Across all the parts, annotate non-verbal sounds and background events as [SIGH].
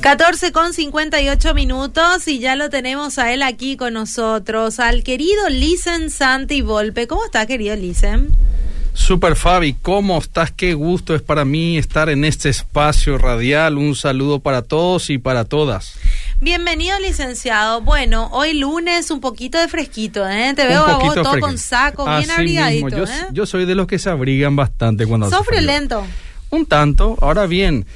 14 con 58 minutos y ya lo tenemos a él aquí con nosotros, al querido Lisen Santi Volpe. ¿Cómo está, querido Lisen? Super Fabi, ¿cómo estás? Qué gusto es para mí estar en este espacio radial. Un saludo para todos y para todas. Bienvenido, licenciado. Bueno, hoy lunes un poquito de fresquito, ¿eh? Te veo a vos todo con saco, bien abrigadito. Yo, ¿eh? yo, soy de los que se abrigan bastante cuando Sofre lento. Un tanto. Ahora bien,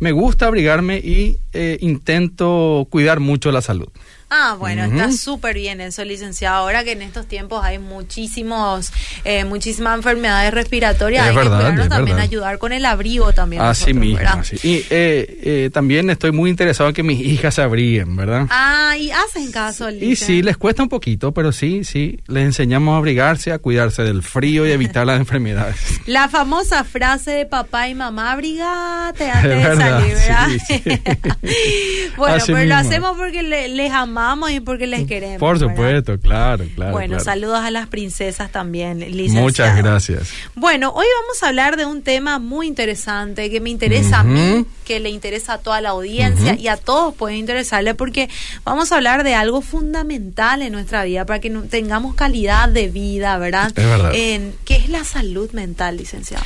me gusta abrigarme y eh, intento cuidar mucho la salud. Ah, bueno, está súper bien eso, licenciado. Ahora que en estos tiempos hay muchísimos, eh, muchísimas enfermedades respiratorias, hay que también ayudar con el abrigo también. Así mismo, Y eh, eh, también estoy muy interesado en que mis hijas se abriguen, ¿verdad? Ah, y hacen caso, Y sí, les cuesta un poquito, pero sí, sí, les enseñamos a abrigarse, a cuidarse del frío y evitar las [LAUGHS] enfermedades. La famosa frase de papá y mamá, abrigate antes de salir, ¿verdad? Sí, [LAUGHS] bueno, pero lo hacemos porque les amamos y porque les queremos. Por supuesto, claro, claro. Bueno, saludos a las princesas también, licenciado. Muchas gracias. Bueno, hoy vamos a hablar de un tema muy interesante que me interesa a mí, que le interesa a toda la audiencia y a todos puede interesarle porque vamos a hablar de algo fundamental en nuestra vida para que tengamos calidad de vida, ¿verdad? Es verdad. En, ¿Qué es la salud mental, licenciado?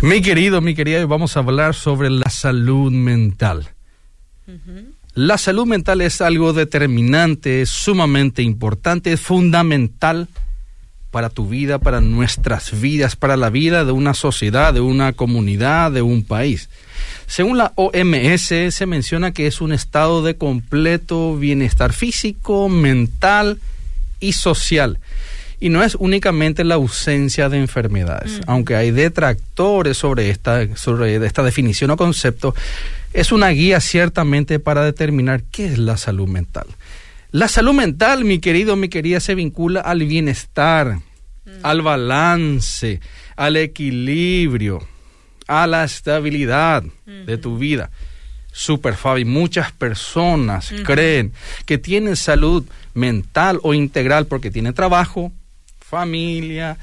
Mi querido, mi querida, vamos a hablar sobre la salud mental. La salud mental es algo determinante, es sumamente importante, es fundamental para tu vida, para nuestras vidas, para la vida de una sociedad, de una comunidad, de un país. Según la OMS, se menciona que es un estado de completo bienestar físico, mental y social. Y no es únicamente la ausencia de enfermedades, aunque hay detractores sobre esta, sobre esta definición o concepto, es una guía ciertamente para determinar qué es la salud mental. La salud mental, mi querido, mi querida, se vincula al bienestar, mm. al balance, al equilibrio, a la estabilidad de tu vida. Super Fabi, muchas personas creen que tienen salud mental o integral porque tienen trabajo, familia,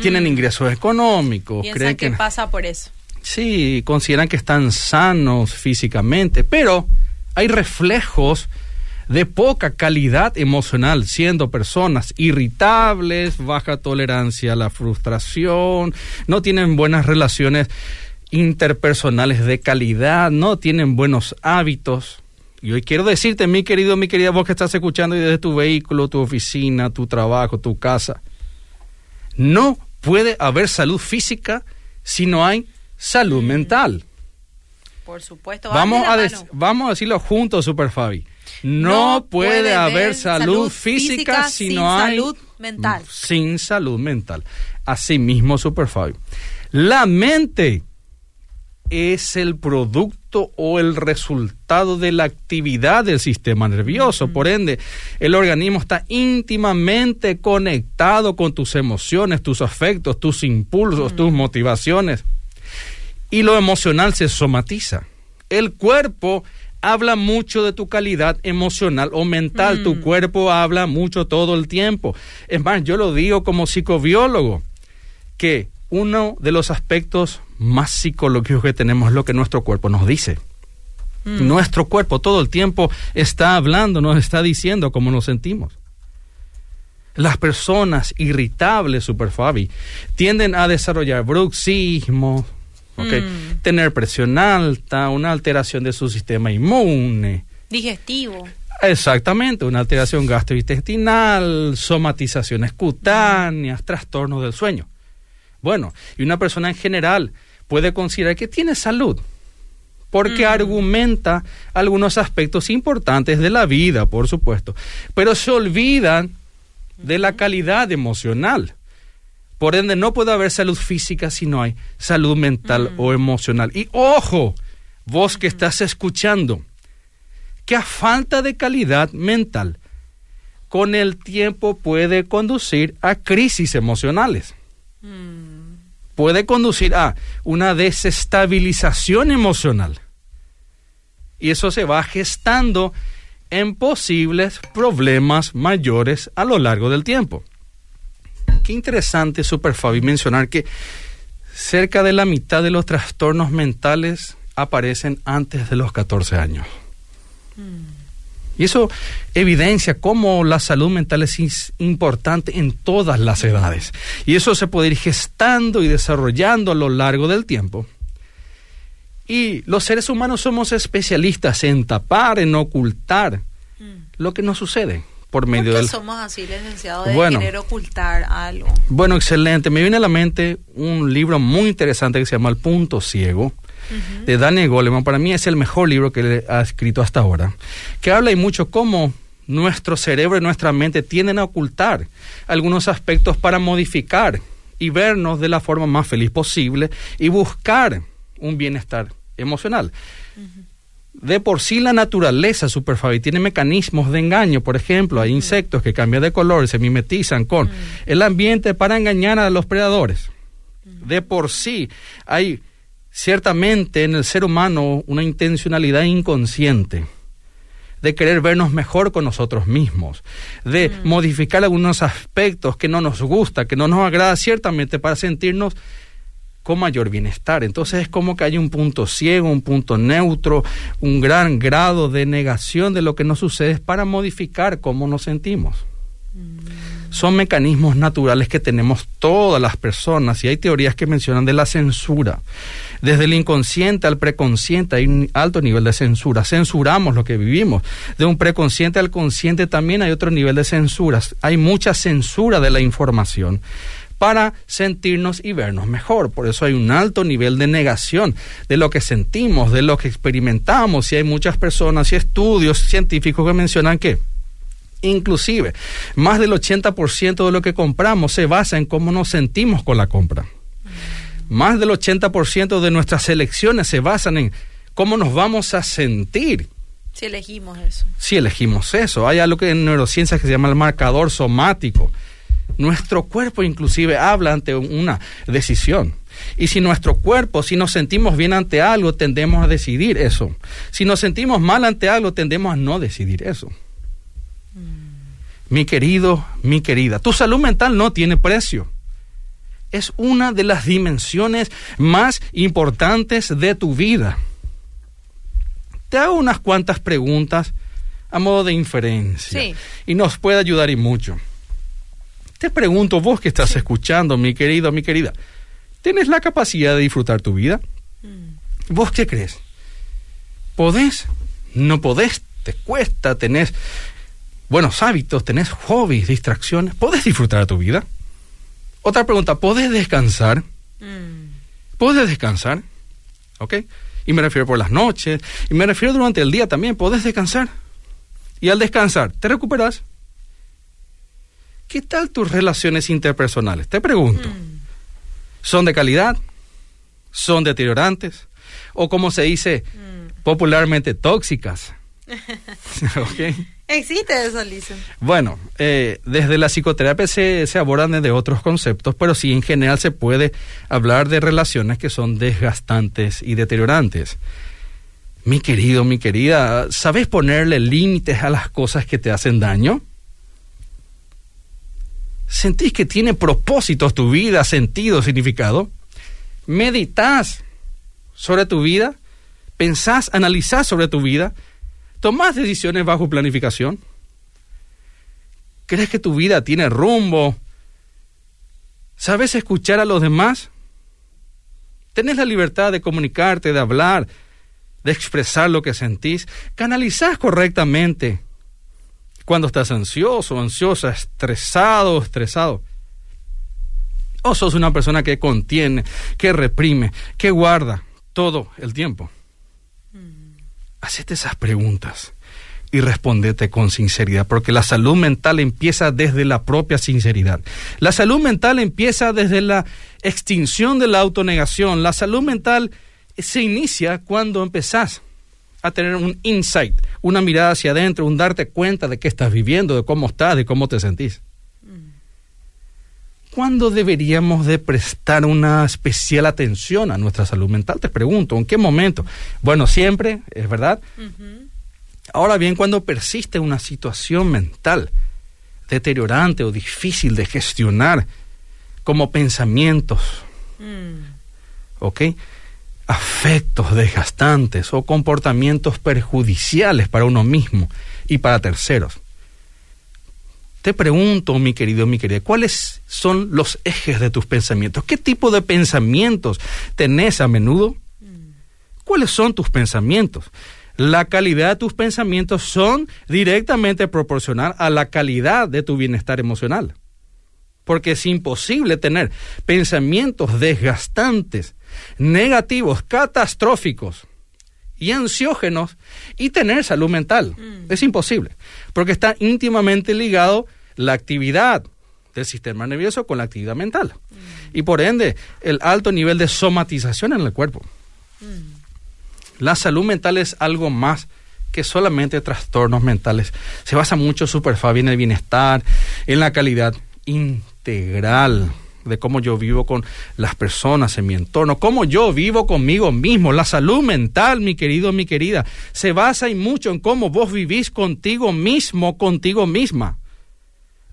tienen mm. ingresos económicos. creen que pasa por eso. Sí, consideran que están sanos físicamente, pero hay reflejos de poca calidad emocional, siendo personas irritables, baja tolerancia a la frustración, no tienen buenas relaciones interpersonales de calidad, no tienen buenos hábitos. Y hoy quiero decirte, mi querido, mi querida vos que estás escuchando desde tu vehículo, tu oficina, tu trabajo, tu casa, no puede haber salud física si no hay salud mm. mental. Por supuesto. Vamos a, vamos a decirlo juntos, Super Fabi. No, puede, haber salud, física, si no hay salud mental. Sin salud mental. Así mismo, Super Fabi. La mente es el producto o el resultado de la actividad del sistema nervioso. Por ende, el organismo está íntimamente conectado con tus emociones, tus afectos, tus impulsos, tus motivaciones y lo emocional se somatiza. El cuerpo habla mucho de tu calidad emocional o mental. Tu cuerpo habla mucho todo el tiempo. Es más, yo lo digo como psicobiólogo, que uno de los aspectos más psicológicos que tenemos es lo que nuestro cuerpo nos dice. Mm. Nuestro cuerpo todo el tiempo está hablando, nos está diciendo cómo nos sentimos. Las personas irritables, Super Fabi, tienden a desarrollar bruxismo, Mm. Tener presión alta, una alteración de su sistema inmune. Digestivo. Exactamente, una alteración gastrointestinal, somatizaciones cutáneas, trastornos del sueño. Bueno, y una persona en general puede considerar que tiene salud porque mm. argumenta algunos aspectos importantes de la vida, por supuesto, pero se olvidan de la calidad emocional. Por ende, no puede haber salud física si no hay salud mental mm. o emocional. Y ojo, vos que estás escuchando, que a falta de calidad mental, con el tiempo puede conducir a crisis emocionales. Mm. Puede conducir a una desestabilización emocional. Y eso se va gestando en posibles problemas mayores a lo largo del tiempo qué interesante, Super Fabi, mencionar que cerca de la mitad de los trastornos mentales aparecen antes de los 14 años. Y eso evidencia cómo la salud mental es importante en todas las edades. Y eso se puede ir gestando y desarrollando a lo largo del tiempo. Y los seres humanos somos especialistas en tapar, en ocultar mm. lo que nos sucede por medio ¿Por qué somos así, licenciado, de querer ocultar algo? Bueno, excelente. Me viene a la mente un libro muy interesante que se llama El Punto Ciego de Daniel Goleman, para mí es el mejor libro que ha escrito hasta ahora, que habla y mucho cómo nuestro cerebro y nuestra mente tienden a ocultar algunos aspectos para modificar y vernos de la forma más feliz posible y buscar un bienestar emocional. De por sí la naturaleza, Superfabi, tiene mecanismos de engaño. Por ejemplo, hay insectos que cambian de color se mimetizan con el ambiente para engañar a los predadores. De por sí hay ciertamente en el ser humano una intencionalidad inconsciente de querer vernos mejor con nosotros mismos, de mm. modificar algunos aspectos que no nos gusta, que no nos agrada ciertamente para sentirnos con mayor bienestar. Entonces es como que hay un punto ciego, un punto neutro, un gran grado de negación de lo que nos sucede para modificar cómo nos sentimos. Son mecanismos naturales que tenemos todas las personas y hay teorías que mencionan de la censura. Desde el inconsciente al preconsciente hay un alto nivel de censura. Censuramos lo que vivimos. De un preconsciente al consciente también hay otro nivel de censuras. Hay mucha censura de la información para sentirnos y vernos mejor. Por eso hay un alto nivel de negación de lo que sentimos, de lo que experimentamos. Y hay muchas personas y estudios científicos que mencionan que inclusive más del 80% de lo que compramos se basa en cómo nos sentimos con la compra. Más del 80% de nuestras elecciones se basan en cómo nos vamos a sentir. Si elegimos eso. Si elegimos eso. Hay algo que en neurociencia que se llama el marcador somático. Nuestro cuerpo inclusive habla ante una decisión. Y si nuestro cuerpo, si nos sentimos bien ante algo, tendemos a decidir eso. Si nos sentimos mal ante algo, tendemos a no decidir eso. Mi querido, mi querida, tu salud mental no tiene precio es una de las dimensiones más importantes de tu vida. Te hago unas cuantas preguntas a modo de inferencia y nos puede ayudar y mucho. Te pregunto, vos que estás escuchando, mi querido, mi querida, ¿tienes la capacidad de disfrutar tu vida? Mm. ¿Vos qué crees? ¿Podés? ¿No podés? ¿Te cuesta? ¿Tenés buenos hábitos? ¿Tenés hobbies, distracciones? ¿Podés disfrutar tu vida? Otra pregunta, ¿puedes descansar? Mm. ¿Puedes descansar? ¿Ok? Y me refiero por las noches, y me refiero durante el día también, ¿puedes descansar? Y al descansar, ¿te recuperas? ¿Qué tal tus relaciones interpersonales? Te pregunto. Mm. ¿Son de calidad? ¿Son deteriorantes? ¿O como se dice mm. popularmente, tóxicas? [LAUGHS] Existe eso, Lisa. Bueno, eh, desde la psicoterapia se, se abordan desde otros conceptos, pero sí en general se puede hablar de relaciones que son desgastantes y deteriorantes. Mi querido, mi querida, ¿sabes ponerle límites a las cosas que te hacen daño? ¿Sentís que tiene propósitos tu vida, sentido, significado? ¿Meditas sobre tu vida? ¿Pensás, analizás sobre tu vida? ¿Tomás decisiones bajo planificación? ¿Crees que tu vida tiene rumbo? ¿Sabes escuchar a los demás? ¿Tenés la libertad de comunicarte, de hablar, de expresar lo que sentís? ¿Canalizás correctamente cuando estás ansioso, ansiosa, estresado, estresado? ¿O sos una persona que contiene, que reprime, que guarda todo el tiempo? Hacete esas preguntas y respondete con sinceridad, porque la salud mental empieza desde la propia sinceridad. La salud mental empieza desde la extinción de la autonegación. La salud mental se inicia cuando empezás a tener un insight, una mirada hacia adentro, un darte cuenta de qué estás viviendo, de cómo estás, de cómo te sentís. ¿Cuándo deberíamos de prestar una especial atención a nuestra salud mental? Te pregunto, ¿en qué momento? Bueno, siempre, es verdad. Ahora bien, cuando persiste una situación mental deteriorante o difícil de gestionar, como pensamientos, mm. ¿ok? afectos desgastantes o comportamientos perjudiciales para uno mismo y para terceros. Te pregunto, mi querido, mi querida, ¿cuáles son los ejes de tus pensamientos? ¿Qué tipo de pensamientos tenés a menudo? ¿Cuáles son tus pensamientos? La calidad de tus pensamientos son directamente proporcional a la calidad de tu bienestar emocional. Porque es imposible tener pensamientos desgastantes, negativos, catastróficos y ansiógenos y tener salud mental. Mm. Es imposible, porque está íntimamente ligado la actividad del sistema nervioso con la actividad mental. Mm. Y por ende, el alto nivel de somatización en el cuerpo. Mm. La salud mental es algo más que solamente trastornos mentales. Se basa mucho Superfabi en el bienestar, en la calidad integral de cómo yo vivo con las personas en mi entorno, cómo yo vivo conmigo mismo. La salud mental, mi querido, mi querida, se basa y mucho en cómo vos vivís contigo mismo, contigo misma.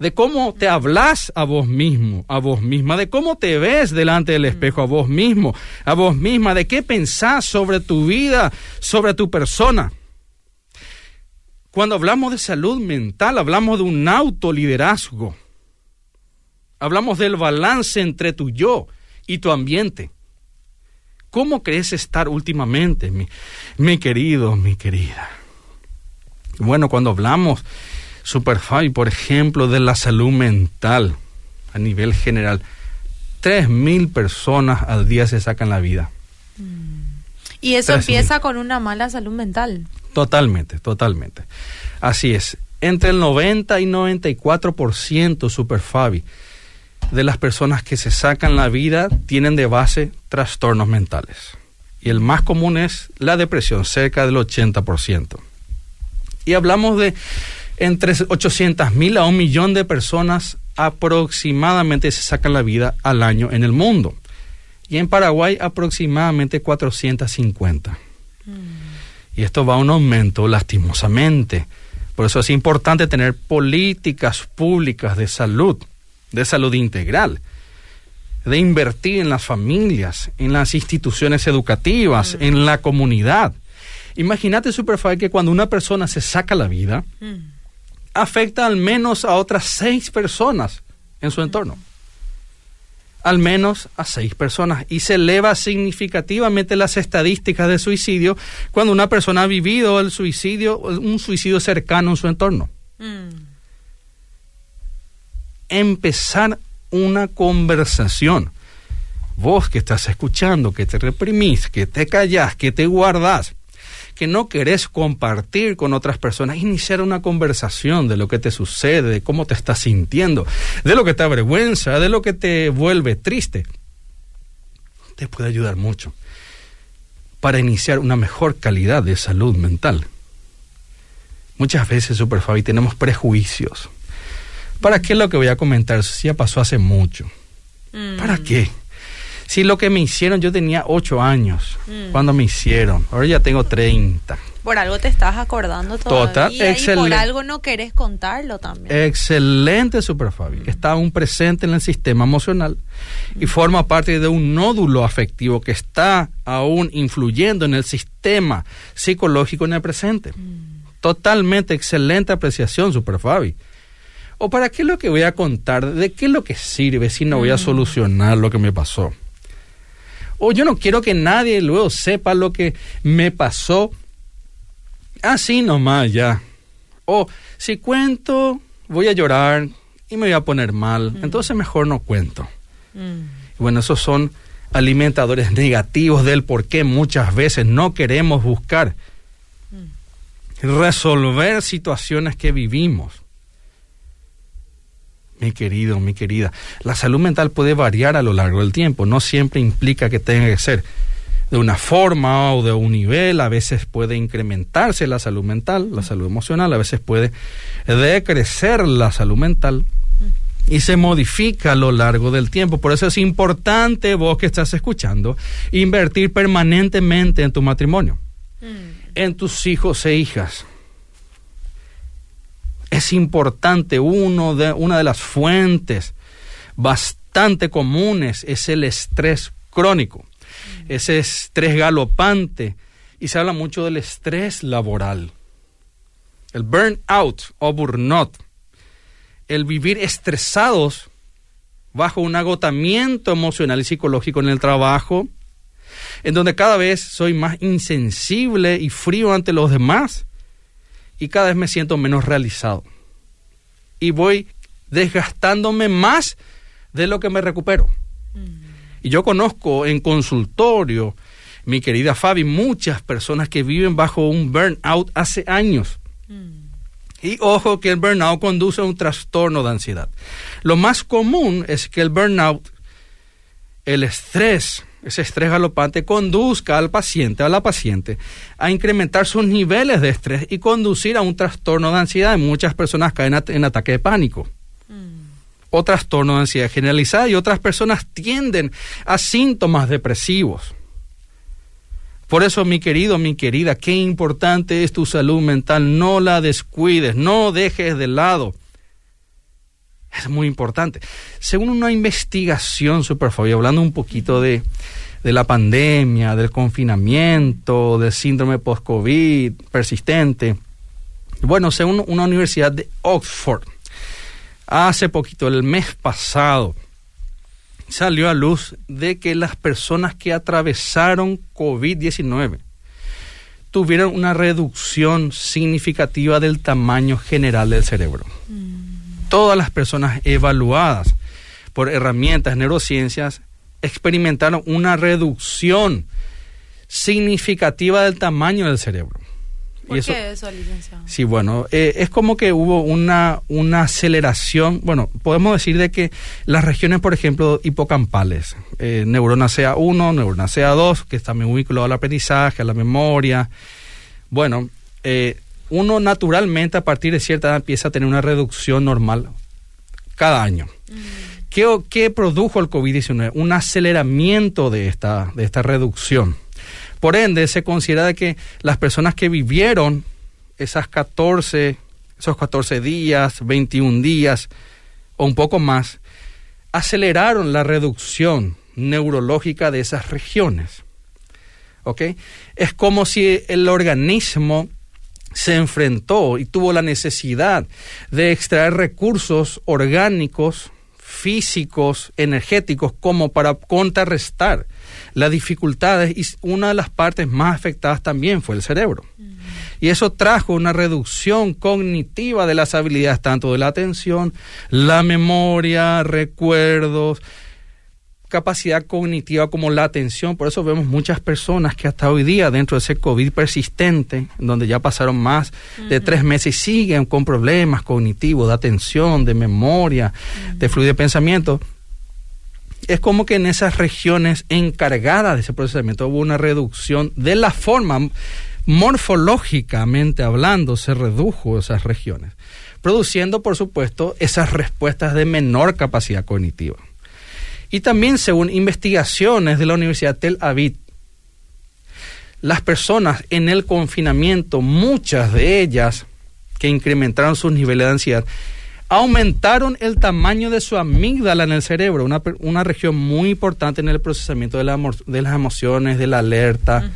De cómo te hablas a vos mismo, a vos misma, de cómo te ves delante del espejo a vos mismo, a vos misma, de qué pensás sobre tu vida, sobre tu persona. Cuando hablamos de salud mental, hablamos de un autoliderazgo Hablamos del balance entre tu yo y tu ambiente. ¿Cómo crees estar últimamente, mi, mi querido, mi querida? Bueno, cuando hablamos, Superfly, por ejemplo, de la salud mental a nivel general, tres mil personas al día se sacan la vida. Y eso empieza con una mala salud mental. Totalmente, totalmente. Así es. Entre el 90 y 94% Superfabi de las personas que se sacan la vida tienen de base trastornos mentales. Y el más común es la depresión, cerca del 80%. Y hablamos de entre 800 mil a un millón de personas aproximadamente se sacan la vida al año en el mundo. Y en Paraguay aproximadamente 450. Mm. Y esto va a un aumento lastimosamente. Por eso es importante tener políticas públicas de salud de salud integral, de invertir en las familias, en las instituciones educativas, mm. en la comunidad. Imagínate, Superfly, que cuando una persona se saca la vida, mm. Afecta al menos a otras seis personas en su entorno. Al menos a seis personas. Y se eleva significativamente las estadísticas de suicidio cuando una persona ha vivido el suicidio, un suicidio cercano en su entorno. Mm empezar una conversación. Vos que estás escuchando, que te reprimís, que te callás, que te guardás, que no querés compartir con otras personas, iniciar una conversación de lo que te sucede, de cómo te estás sintiendo, de lo que te avergüenza, de lo que te vuelve triste, te puede ayudar mucho para iniciar una mejor calidad de salud mental. Muchas veces, Superfabi, tenemos prejuicios ¿Para qué es lo que voy a comentar? Si ya pasó hace mucho. Mm. ¿Para qué? Si lo que me hicieron, yo tenía ocho años mm. cuando me hicieron. Ahora ya tengo 30. Por algo te estás acordando todavía Total, excelente. y por algo no querés contarlo también. Excelente, Super Fabi. Está aún presente en el sistema emocional y forma parte de un nódulo afectivo que está aún influyendo en el sistema psicológico en el presente. Mm. Totalmente excelente apreciación, Super Fabi. ¿O para qué es lo que voy a contar? ¿De qué es lo que sirve si no voy a mm. solucionar lo que me pasó? O yo no quiero que nadie luego sepa lo que me pasó. Así nomás ya. O si cuento, voy a llorar y me voy a poner mal. Mm. Entonces mejor no cuento. Mm. Bueno, esos son alimentadores [LAUGHS] negativos del por qué muchas veces no queremos buscar resolver situaciones que vivimos mi querido, mi querida, la salud mental puede variar a lo largo del tiempo, no siempre implica que tenga que ser de una forma o de un nivel, a veces puede incrementarse la salud mental, la salud emocional, a veces puede decrecer la salud mental y se modifica a lo largo del tiempo. Por eso es importante, vos que estás escuchando, invertir permanentemente en tu matrimonio, mm. en tus hijos e hijas es importante, uno de, una de las fuentes bastante comunes es el estrés crónico. ese estrés galopante, y se habla mucho del estrés laboral. El burnout o burnout, el vivir estresados bajo un agotamiento emocional y psicológico en el trabajo, en donde cada vez soy más insensible y frío ante los demás y cada vez me siento menos realizado. Y voy desgastándome más de lo que me recupero. Mm. Y yo conozco en consultorio, mi querida Fabi, muchas personas que viven bajo un burnout hace años. Mm. Y ojo que el burnout conduce a un trastorno de ansiedad. Lo más común es que el burnout, el estrés, ese estrés galopante conduzca al paciente, a la paciente, a incrementar sus niveles de estrés y conducir a un trastorno de ansiedad. Muchas personas caen en ataque de pánico mm. o trastorno de ansiedad generalizada y otras personas tienden a síntomas depresivos. Por eso, mi querido, mi querida, qué importante es tu salud mental. No la descuides, no dejes de lado. Es muy importante. Según una investigación, Superfabio, hablando un poquito de, de la pandemia, del confinamiento, del síndrome post-COVID persistente. Bueno, según una universidad de Oxford, hace poquito, el mes pasado, salió a luz de que las personas que atravesaron COVID-19 tuvieron una reducción significativa del tamaño general del cerebro. Mm todas las personas evaluadas por herramientas neurociencias experimentaron una reducción significativa del tamaño del cerebro. ¿Por qué eso, licenciado? Sí, bueno, eh, es como que hubo una, una aceleración, bueno, podemos decir de que las regiones, por ejemplo, hipocampales, eh, neurona CA1, neurona CA2, que está muy vinculado al aprendizaje, a la memoria, bueno, eh, uno naturalmente a partir de cierta edad empieza a tener una reducción normal cada año. Mm. ¿Qué, produjo el COVID-19? Un aceleramiento de esta, de esta reducción. Por ende, se considera que las personas que vivieron esas 14, esos 14 días, 21 días o un poco más, aceleraron la reducción neurológica de esas regiones. ¿Ok? Es como si el organismo se enfrentó y tuvo la necesidad de extraer recursos orgánicos, físicos, energéticos, como para contrarrestar las dificultades y una de las partes más afectadas también fue el cerebro. Y eso trajo una reducción cognitiva de las habilidades tanto de la atención, la memoria, recuerdos, capacidad cognitiva como la atención. Por eso vemos muchas personas que hasta hoy día, dentro de ese COVID persistente, donde ya pasaron más de tres meses, siguen con problemas cognitivos, de atención, de memoria, de fluido de pensamiento. Es como que en esas regiones encargadas de ese procesamiento hubo una reducción de la forma morfológicamente hablando, se redujo esas regiones, produciendo, por supuesto, esas respuestas de menor capacidad cognitiva. Y también según investigaciones de la Universidad Tel Aviv, las personas en el confinamiento, muchas de ellas que incrementaron sus niveles de ansiedad, aumentaron el tamaño de su amígdala en el cerebro, una, una región muy importante en el procesamiento de, de las emociones, de la alerta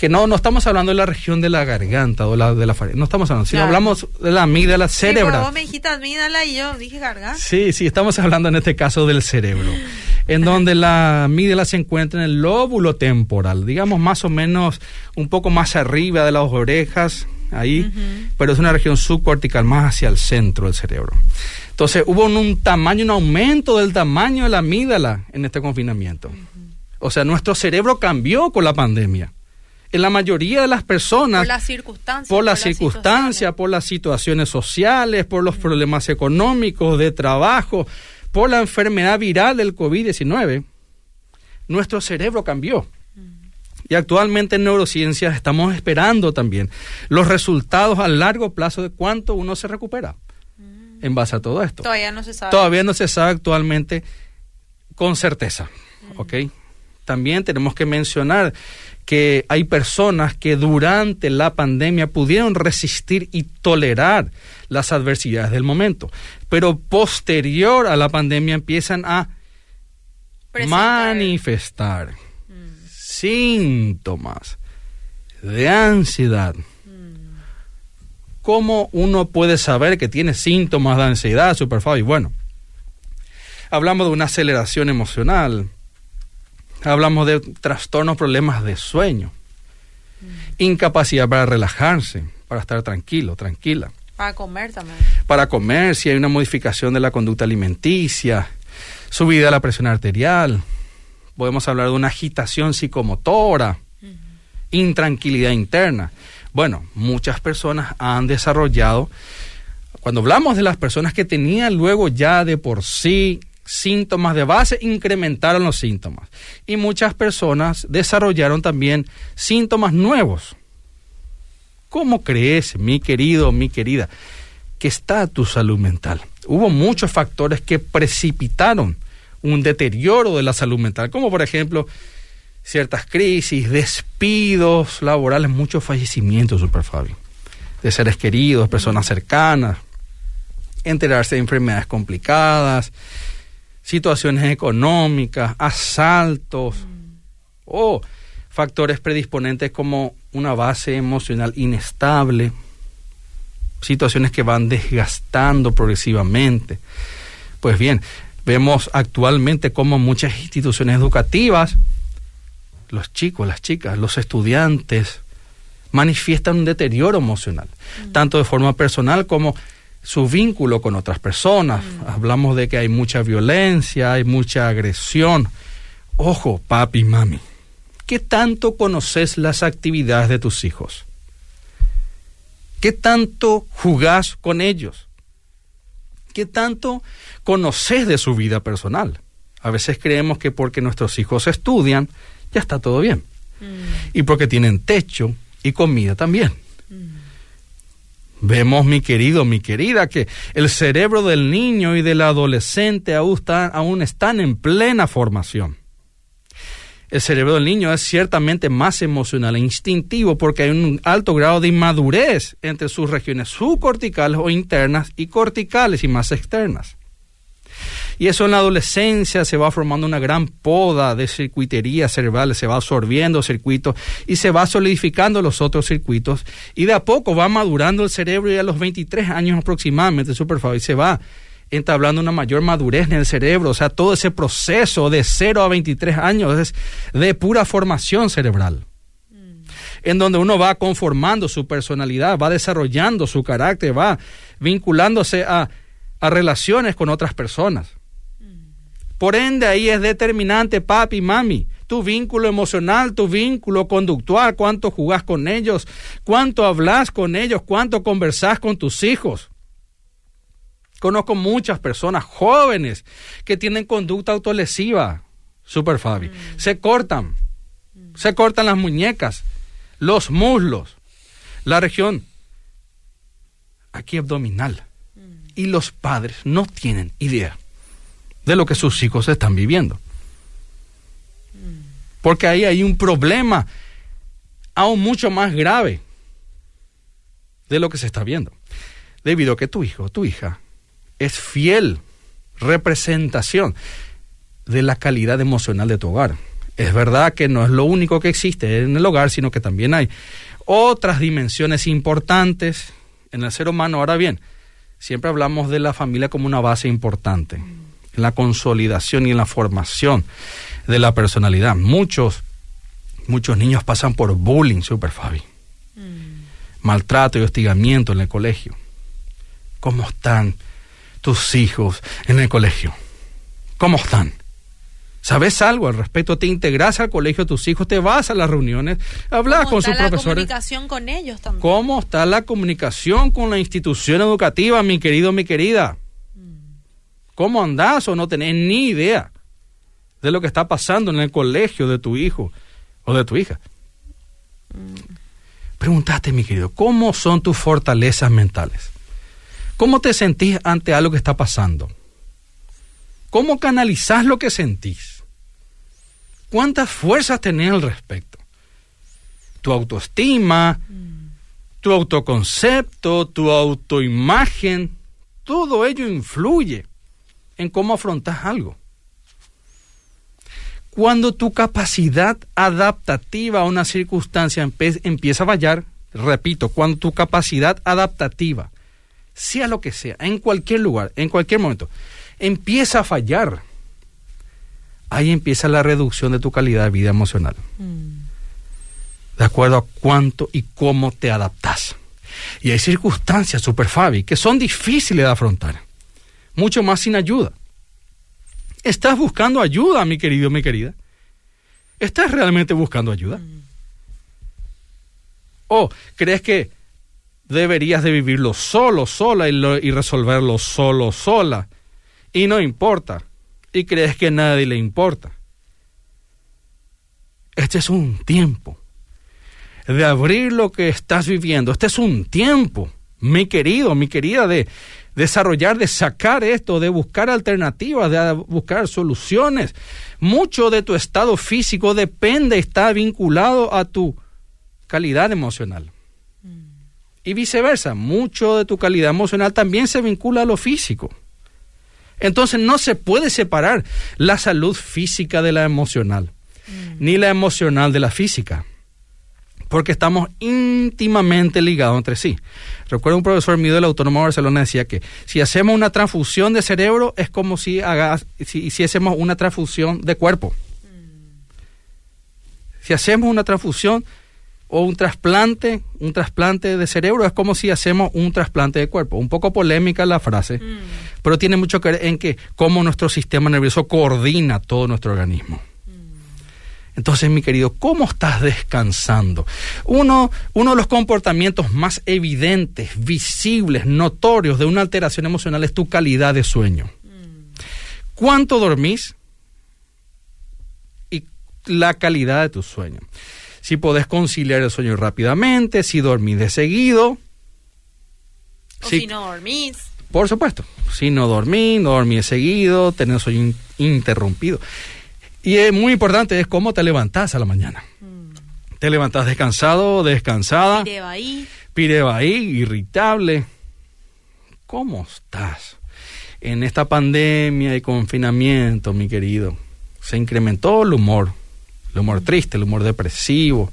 que no, no estamos hablando de la región de la garganta o la, de la faringe, no estamos hablando, sino hablamos de la amígdala cerebral. Sí, vos me dijiste amígdala y yo dije garganta. Sí, sí, estamos hablando en este caso del cerebro, en donde la amígdala se encuentra en el lóbulo temporal, digamos más o menos un poco más arriba de las orejas, ahí, pero es una región subcortical más hacia el centro del cerebro. Entonces hubo un, tamaño, un aumento del tamaño de la amígdala en este confinamiento. O sea, nuestro cerebro cambió con la pandemia en la mayoría de las personas. Por las circunstancias. Por las circunstancias, por las situaciones sociales, por los problemas económicos, de trabajo, por la enfermedad viral del COVID-19. Nuestro cerebro cambió. Y actualmente en neurociencias estamos esperando también los resultados a largo plazo de cuánto uno se recupera mm. en base a todo esto. Todavía no se sabe. Todavía no se sabe actualmente con certeza. Mm. ¿Ok? También tenemos que mencionar que hay personas que durante la pandemia pudieron resistir y tolerar las adversidades del momento, pero posterior a la pandemia empiezan a manifestar. Mm. síntomas de ansiedad. ¿Cómo uno puede saber que tiene síntomas de ansiedad, Super Fabi? Bueno, hablamos de una aceleración emocional, hablamos de trastornos, problemas de sueño, incapacidad para relajarse, para estar tranquilo, tranquila. Para comer también. Para comer, si hay una modificación de la conducta alimenticia, subida de la presión arterial, podemos hablar de una agitación psicomotora, intranquilidad interna. Bueno, muchas personas han desarrollado, cuando hablamos de las personas que tenían luego ya de por sí síntomas de base, incrementaron los síntomas. Y muchas personas desarrollaron también síntomas nuevos. ¿Cómo crees, mi querido, mi querida, que está tu salud mental? Hubo muchos factores que precipitaron un deterioro de la salud mental, como por ejemplo ciertas crisis, despidos laborales, muchos fallecimientos, Super Fabio, de seres queridos, personas cercanas, enterarse de enfermedades complicadas, situaciones económicas, asaltos o factores predisponentes como una base emocional inestable, situaciones que van desgastando progresivamente. Pues bien, vemos actualmente como muchas instituciones educativas los chicos, las chicas, los estudiantes manifiestan un deterioro emocional, mm. tanto de forma personal como su vínculo con otras personas. Mm. Hablamos de que hay mucha violencia, hay mucha agresión. Ojo, papi y mami, ¿qué tanto conoces las actividades de tus hijos? ¿Qué tanto jugás con ellos? ¿Qué tanto conoces de su vida personal? A veces creemos que porque nuestros hijos estudian, ya está todo bien. Mm. Y porque tienen techo y comida también. Vemos, mi querido, mi querida, que el cerebro del niño y del adolescente aún, aún están en plena formación. El cerebro del niño es ciertamente más emocional e instintivo porque hay un alto grado de inmadurez entre sus regiones subcorticales o internas y corticales y más externas. Y eso en la adolescencia se va formando una gran poda de circuitería cerebral, se va absorbiendo circuitos y se va solidificando los otros circuitos. Y de a poco va madurando el cerebro y a los 23 años aproximadamente, super y se va entablando una mayor madurez en el cerebro, o sea, todo ese proceso de 0 a 23 años es de pura formación cerebral. En donde uno va conformando su personalidad, va desarrollando su carácter, va vinculándose a, a relaciones con otras personas. Por ende, ahí es determinante, papi, mami, tu vínculo emocional, tu vínculo conductual, cuánto jugás con ellos, cuánto hablas con ellos, cuánto conversás con tus hijos. Conozco muchas personas jóvenes que tienen conducta autolesiva, super Fabi. Mm. Se cortan, se cortan las muñecas, los muslos, la región aquí abdominal. Mm. Y los padres no tienen idea de lo que sus hijos están viviendo. Porque ahí hay un problema aún mucho más grave de lo que se está viendo. Debido a que tu hijo, tu hija, es fiel representación de la calidad emocional de tu hogar. Es verdad que no es lo único que existe en el hogar, sino que también hay otras dimensiones importantes en el ser humano. Ahora bien, siempre hablamos de la familia como una base importante en la consolidación y en la formación de la personalidad. Muchos, muchos niños pasan por bullying, super Fabi. Mm. Maltrato y hostigamiento en el colegio. ¿Cómo están tus hijos en el colegio? ¿Cómo están? ¿Sabes algo al respecto? ¿Te integras al colegio tus hijos? ¿Te vas a las reuniones? ¿Hablas con sus profesores? ¿Cómo está la comunicación con ellos también? ¿Cómo está la comunicación con la institución educativa, mi querido, mi querida? ¿Cómo andás o no tenés ni idea de lo que está pasando en el colegio de tu hijo o de tu hija? Pregúntate, mi querido, ¿cómo son tus fortalezas mentales? ¿Cómo te sentís ante algo que está pasando? ¿Cómo canalizás lo que sentís? ¿Cuántas fuerzas tenés al respecto? Tu autoestima, tu autoconcepto, tu autoimagen, todo ello influye en cómo afrontas algo. Cuando tu capacidad adaptativa a una circunstancia empieza a fallar, repito, cuando tu capacidad adaptativa, sea lo que sea, en cualquier lugar, en cualquier momento, empieza a fallar, ahí empieza la reducción de tu calidad de vida emocional. Mm. De acuerdo a cuánto y cómo te adaptas. Y hay circunstancias, Super Fabi, que son difíciles de afrontar. Mucho más sin ayuda. ¿Estás buscando ayuda, mi querido, mi querida? ¿Estás realmente buscando ayuda? ¿O crees que deberías de vivirlo solo, sola y, y resolverlo solo, sola? Y no importa. Y crees que a nadie le importa. Este es un tiempo de abrir lo que estás viviendo. Este es un tiempo, mi querido, mi querida, de desarrollar, de sacar esto, de buscar alternativas, de buscar soluciones. Mucho de tu estado físico depende, está vinculado a tu calidad emocional. Mm. Y viceversa, mucho de tu calidad emocional también se vincula a lo físico. Entonces no se puede separar la salud física de la emocional, mm. ni la emocional de la física porque estamos íntimamente ligados entre sí. Recuerdo un profesor mío de la Autónoma de Barcelona decía que si hacemos una transfusión de cerebro es como si, hagas, si hiciésemos una transfusión de cuerpo. Si hacemos una transfusión o un trasplante, un trasplante de cerebro es como si hacemos un trasplante de cuerpo. Un poco polémica la frase, mm. pero tiene mucho que ver en que cómo nuestro sistema nervioso coordina todo nuestro organismo. Entonces, mi querido, ¿cómo estás descansando? Uno, uno de los comportamientos más evidentes, visibles, notorios de una alteración emocional es tu calidad de sueño. ¿Cuánto dormís? Y la calidad de tu sueño. Si podés conciliar el sueño rápidamente, si dormís de seguido. O si, no dormís. Por supuesto. Si no dormís, no dormís seguido, tener sueño interrumpido. Y es muy importante es cómo te levantás a la mañana. Mm. Te levantás descansado, descansada. Pirebaí. irritable. ¿Cómo estás? En esta pandemia y confinamiento, mi querido, se incrementó el humor, el humor mm. triste, el humor depresivo,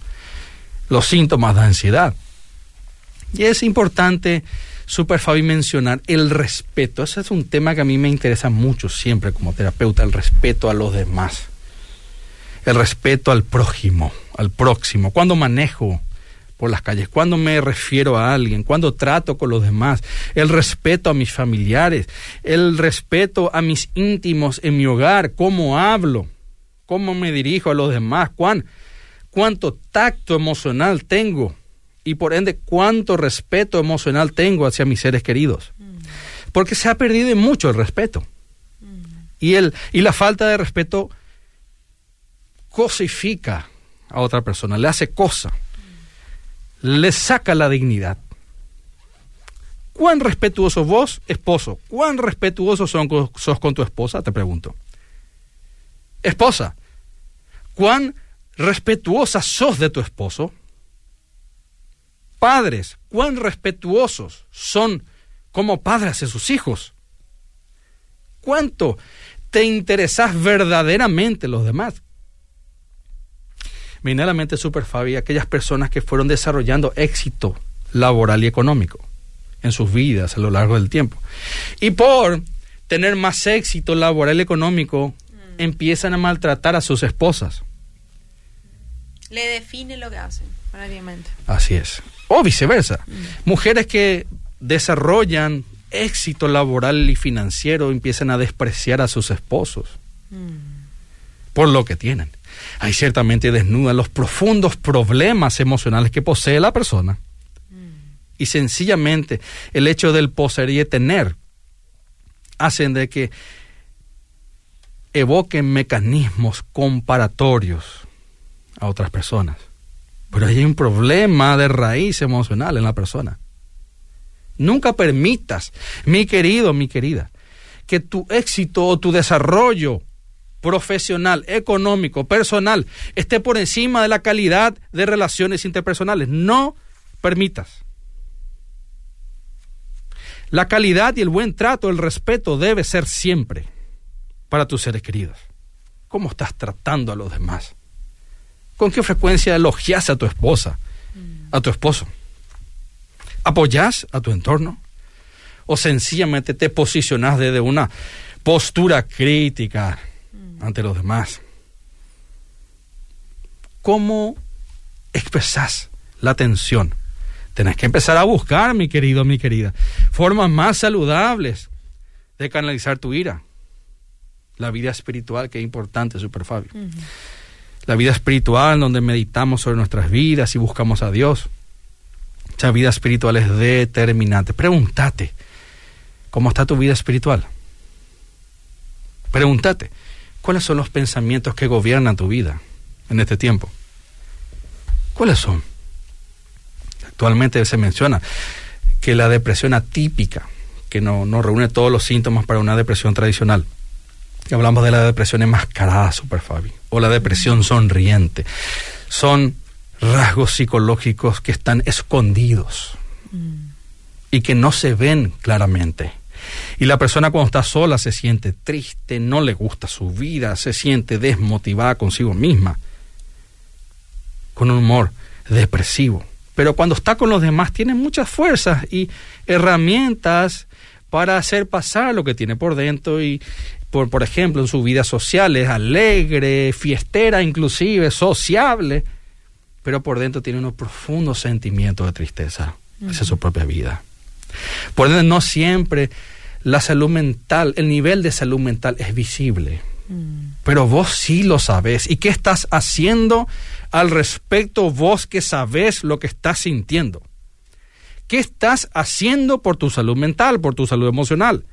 los síntomas de ansiedad. Y es importante, Super Fabi, mencionar el respeto. Ese es un tema que a mí me interesa mucho siempre como terapeuta, el respeto a los demás el respeto al prójimo, al próximo, cuando manejo por las calles, cuando me refiero a alguien, cuando trato con los demás, el respeto a mis familiares, el respeto a mis íntimos en mi hogar, cómo hablo, cómo me dirijo a los demás, cuán, cuánto tacto emocional tengo y por ende cuánto respeto emocional tengo hacia mis seres queridos. Mm. Porque se ha perdido mucho el respeto. Mm. Y, el, y la falta de respeto cosifica a otra persona, le hace cosa, le saca la dignidad. ¿Cuán respetuoso vos, esposo, cuán respetuoso son, sos con tu esposa? Te pregunto. Esposa, ¿cuán respetuosa sos de tu esposo? Padres, ¿cuán respetuosos son como padres de sus hijos? ¿Cuánto te interesas verdaderamente los demás? Me viene a la mente Fabi aquellas personas que fueron desarrollando éxito laboral y económico en sus vidas a lo largo del tiempo. Y por tener más éxito laboral y económico, mm. empiezan a maltratar a sus esposas. Le define lo que hacen, prácticamente. Así es. O viceversa. Mm. Mujeres que desarrollan éxito laboral y financiero empiezan a despreciar a sus esposos mm. por lo que tienen ahí ciertamente desnuda los profundos problemas emocionales que posee la persona. Y sencillamente el hecho del poseer y tener hacen de que evoquen mecanismos comparatorios a otras personas. Pero hay un problema de raíz emocional en la persona. Nunca permitas, mi querido, mi querida, que tu éxito o tu desarrollo profesional, económico, personal, esté por encima de la calidad de relaciones interpersonales. No permitas. La calidad y el buen trato, el respeto debe ser siempre para tus seres queridos. ¿Cómo estás tratando a los demás? ¿Con qué frecuencia elogias a tu esposa, a tu esposo? ¿Apoyas a tu entorno? ¿O sencillamente te posicionas desde una postura crítica ante los demás? ¿Cómo expresas la atención? Tenés que empezar a buscar, mi querido, mi querida, formas más saludables de canalizar tu ira. La vida espiritual, que es importante, Super Fabio. La vida espiritual, donde meditamos sobre nuestras vidas y buscamos a Dios. Esa vida espiritual es determinante. Pregúntate, ¿cómo está tu vida espiritual? Pregúntate, ¿cuáles son los pensamientos que gobiernan tu vida en este tiempo? ¿Cuáles son? Actualmente se menciona que la depresión atípica, que no, no reúne todos los síntomas para una depresión tradicional, que hablamos de la depresión enmascarada, Super Fabi, o la depresión sonriente, son rasgos psicológicos que están escondidos y que no se ven claramente. Y la persona cuando está sola se siente triste, no le gusta su vida, se siente desmotivada consigo misma, con un humor depresivo. Pero cuando está con los demás tiene muchas fuerzas y herramientas para hacer pasar lo que tiene por dentro y por, por ejemplo en su vida social es alegre, fiestera inclusive, sociable, pero por dentro tiene unos profundos sentimientos de tristeza hacia su propia vida. Por ende no siempre la salud mental, el nivel de salud mental es visible. Pero vos sí lo sabés. ¿Y qué estás haciendo al respecto vos que sabés lo que estás sintiendo? ¿Qué estás haciendo por tu salud mental, por tu salud emocional?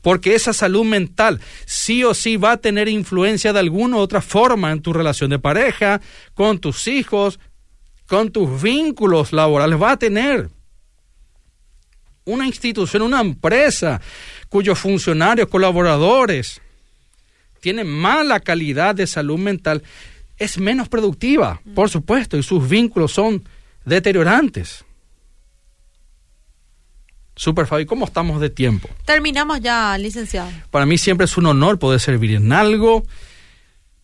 Porque esa salud mental sí o sí va a tener influencia de alguna u otra forma en tu relación de pareja, con tus hijos, con tus vínculos laborales. Va a tener una institución, una empresa cuyos funcionarios, colaboradores tienen mala calidad de salud mental, es menos productiva, por supuesto, y sus vínculos son deteriorantes. Super Fabi, ¿cómo estamos de tiempo? Terminamos ya, licenciado. Para mí siempre es un honor poder servir en algo.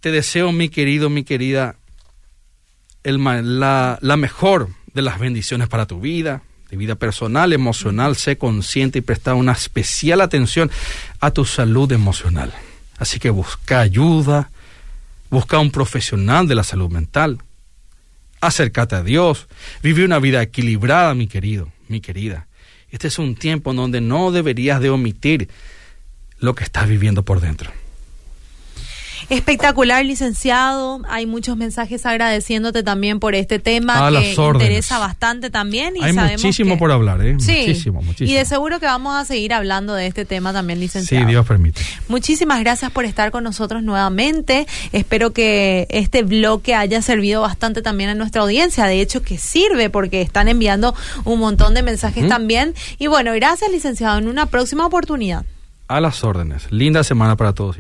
Te deseo, mi querido, mi querida, el, la, la mejor de las bendiciones para tu vida, de vida personal, emocional. Sé consciente y presta una especial atención a tu salud emocional. Así que busca ayuda, busca un profesional de la salud mental. Acércate a Dios, vive una vida equilibrada, mi querido, mi querida. Este es un tiempo en donde no deberías de omitir lo que estás viviendo por dentro. Espectacular, licenciado. Hay muchos mensajes agradeciéndote también por este tema que interesa bastante también. Y Hay muchísimo por hablar, ¿eh? Sí. Muchísimo, muchísimo. Y de seguro que vamos a seguir hablando de este tema también, licenciado. Sí, Dios permite. Muchísimas gracias por estar con nosotros nuevamente. Espero que este bloque haya servido bastante también a nuestra audiencia. De hecho, que sirve porque están enviando un montón de mensajes también. Y bueno, gracias, licenciado. En una próxima oportunidad. A las órdenes. Linda semana para todos.